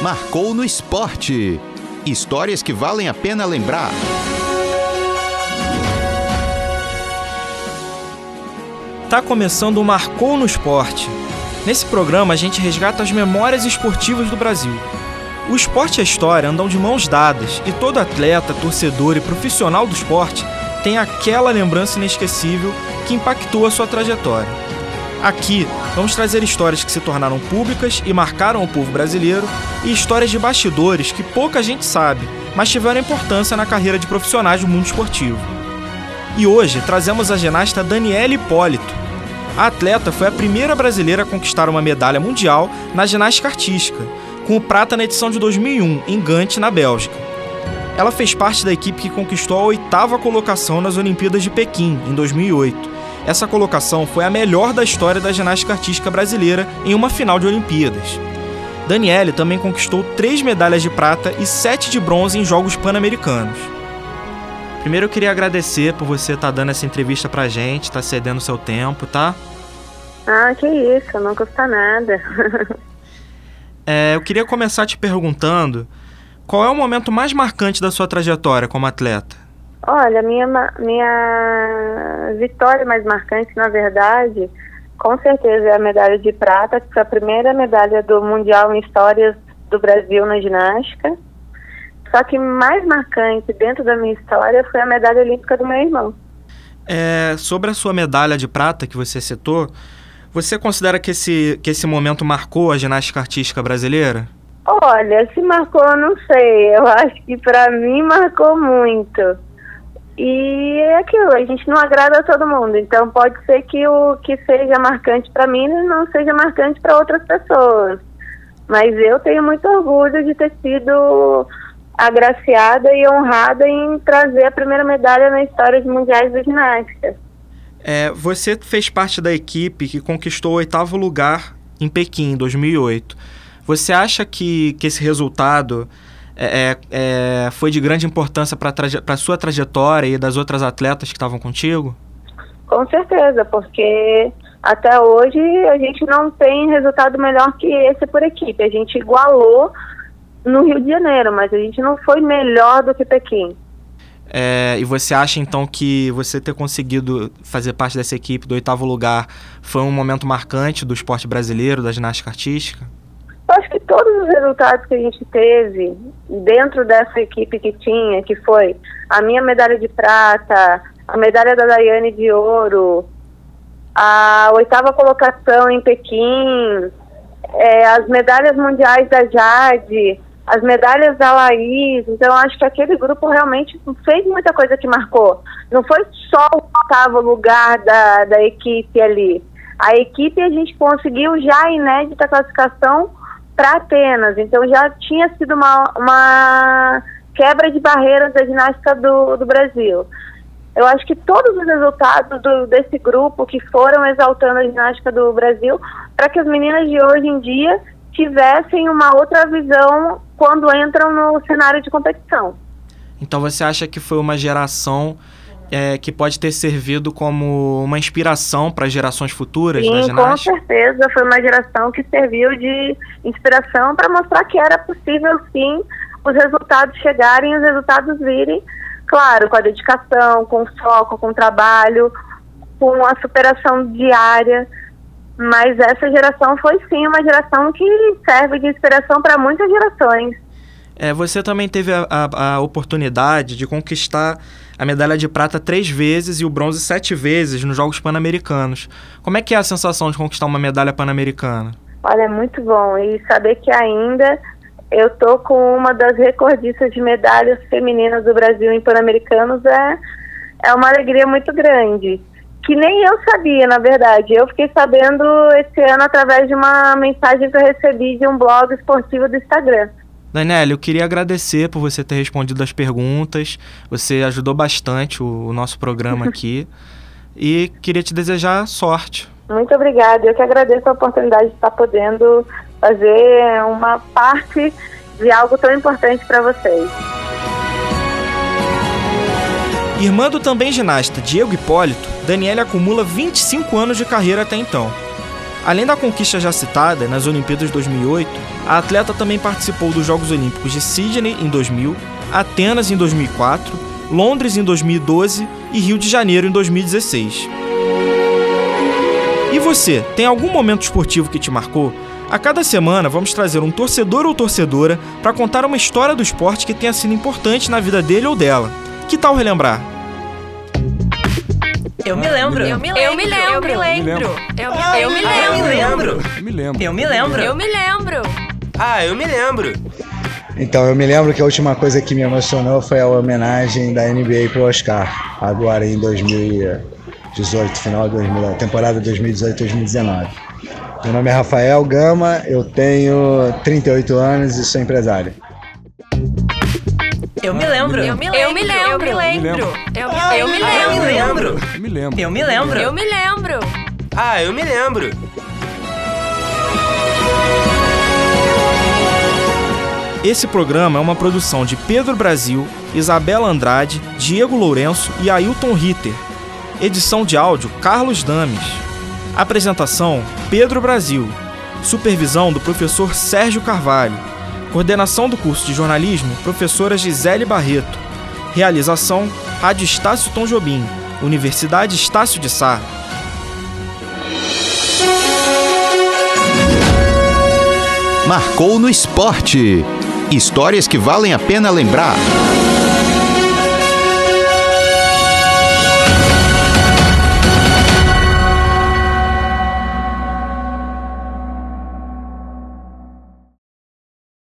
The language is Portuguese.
Marcou no esporte. Histórias que valem a pena lembrar. Tá começando o Marcou no Esporte. Nesse programa a gente resgata as memórias esportivas do Brasil. O esporte e a história andam de mãos dadas e todo atleta, torcedor e profissional do esporte tem aquela lembrança inesquecível que impactou a sua trajetória. Aqui, vamos trazer histórias que se tornaram públicas e marcaram o povo brasileiro e histórias de bastidores que pouca gente sabe, mas tiveram importância na carreira de profissionais do mundo esportivo. E hoje trazemos a ginasta Daniela Hipólito. A atleta foi a primeira brasileira a conquistar uma medalha mundial na ginástica artística, com o prata na edição de 2001 em Gante, na Bélgica. Ela fez parte da equipe que conquistou a oitava colocação nas Olimpíadas de Pequim, em 2008 essa colocação foi a melhor da história da ginástica artística brasileira em uma final de Olimpíadas. Daniele também conquistou três medalhas de prata e sete de bronze em Jogos Pan-Americanos. Primeiro eu queria agradecer por você estar tá dando essa entrevista pra gente, estar tá cedendo seu tempo, tá? Ah, que isso, não custa nada. é, eu queria começar te perguntando qual é o momento mais marcante da sua trajetória como atleta? Olha, minha, minha vitória mais marcante, na verdade, com certeza é a medalha de prata, que foi a primeira medalha do Mundial em Histórias do Brasil na ginástica. Só que mais marcante dentro da minha história foi a medalha olímpica do meu irmão. É, sobre a sua medalha de prata que você citou, você considera que esse, que esse momento marcou a ginástica artística brasileira? Olha, se marcou, não sei. Eu acho que para mim marcou muito. E é aquilo, a gente não agrada a todo mundo. Então pode ser que o que seja marcante para mim não seja marcante para outras pessoas. Mas eu tenho muito orgulho de ter sido agraciada e honrada em trazer a primeira medalha na história de mundiais de ginástica. É, você fez parte da equipe que conquistou o oitavo lugar em Pequim, em 2008. Você acha que, que esse resultado é, é, é, foi de grande importância para a sua trajetória e das outras atletas que estavam contigo? Com certeza, porque até hoje a gente não tem resultado melhor que esse por equipe. A gente igualou no Rio de Janeiro, mas a gente não foi melhor do que Pequim. É, e você acha então que você ter conseguido fazer parte dessa equipe do oitavo lugar foi um momento marcante do esporte brasileiro, da ginástica artística? Eu acho que todos os resultados que a gente teve dentro dessa equipe que tinha, que foi a minha medalha de prata, a medalha da Daiane de ouro, a oitava colocação em Pequim, é, as medalhas mundiais da Jade, as medalhas da Laís. Então, acho que aquele grupo realmente fez muita coisa que marcou. Não foi só o oitavo lugar da, da equipe ali. A equipe a gente conseguiu já a inédita classificação para Atenas. Então já tinha sido uma, uma quebra de barreiras da ginástica do, do Brasil. Eu acho que todos os resultados do, desse grupo que foram exaltando a ginástica do Brasil, para que as meninas de hoje em dia tivessem uma outra visão quando entram no cenário de competição. Então você acha que foi uma geração é, que pode ter servido como uma inspiração para gerações futuras Sim, da ginástica? com certeza foi uma geração que serviu de inspiração para mostrar que era possível sim os resultados chegarem, os resultados virem, claro, com a dedicação, com o foco, com o trabalho, com a superação diária. Mas essa geração foi sim uma geração que serve de inspiração para muitas gerações. É, você também teve a, a, a oportunidade de conquistar a medalha de prata três vezes e o bronze sete vezes nos Jogos Pan-Americanos. Como é que é a sensação de conquistar uma medalha pan-americana? Olha, é muito bom. E saber que ainda eu tô com uma das recordistas de medalhas femininas do Brasil em Pan-Americanos é, é uma alegria muito grande. Que nem eu sabia, na verdade. Eu fiquei sabendo esse ano através de uma mensagem que eu recebi de um blog esportivo do Instagram. Daniela, eu queria agradecer por você ter respondido as perguntas. Você ajudou bastante o, o nosso programa aqui. e queria te desejar sorte. Muito obrigada. Eu que agradeço a oportunidade de estar podendo fazer uma parte de algo tão importante para vocês. Irmã do também ginasta Diego Hipólito, Daniela acumula 25 anos de carreira até então. Além da conquista já citada nas Olimpíadas de 2008, a atleta também participou dos Jogos Olímpicos de Sydney em 2000, Atenas em 2004, Londres em 2012 e Rio de Janeiro em 2016. E você, tem algum momento esportivo que te marcou? A cada semana vamos trazer um torcedor ou torcedora para contar uma história do esporte que tenha sido importante na vida dele ou dela. Que tal relembrar? Eu me lembro. Eu me lembro. Eu me lembro. Eu me lembro. Eu me lembro. Eu me lembro. Eu me lembro. Eu me lembro. Ah, eu me lembro. Então, eu me lembro que a última coisa que me emocionou foi a homenagem da NBA pro Oscar, agora em 2018, final de 2000, temporada 2018-2019. Meu nome é Rafael Gama, eu tenho 38 anos e sou empresário. Eu me lembro. Eu me lembro. Eu me lembro. Eu me lembro. Eu me lembro. Eu me lembro. Eu me lembro. Eu me lembro. Ah, eu me lembro. Esse programa é uma produção de Pedro Brasil, Isabela Andrade, Diego Lourenço e Ailton Ritter. Edição de áudio Carlos Dames. Apresentação Pedro Brasil. Supervisão do professor Sérgio Carvalho. Coordenação do curso de jornalismo professora Gisele Barreto. Realização Rádio Estácio Tom Jobim, Universidade Estácio de Sá. Marcou no esporte. Histórias que valem a pena lembrar.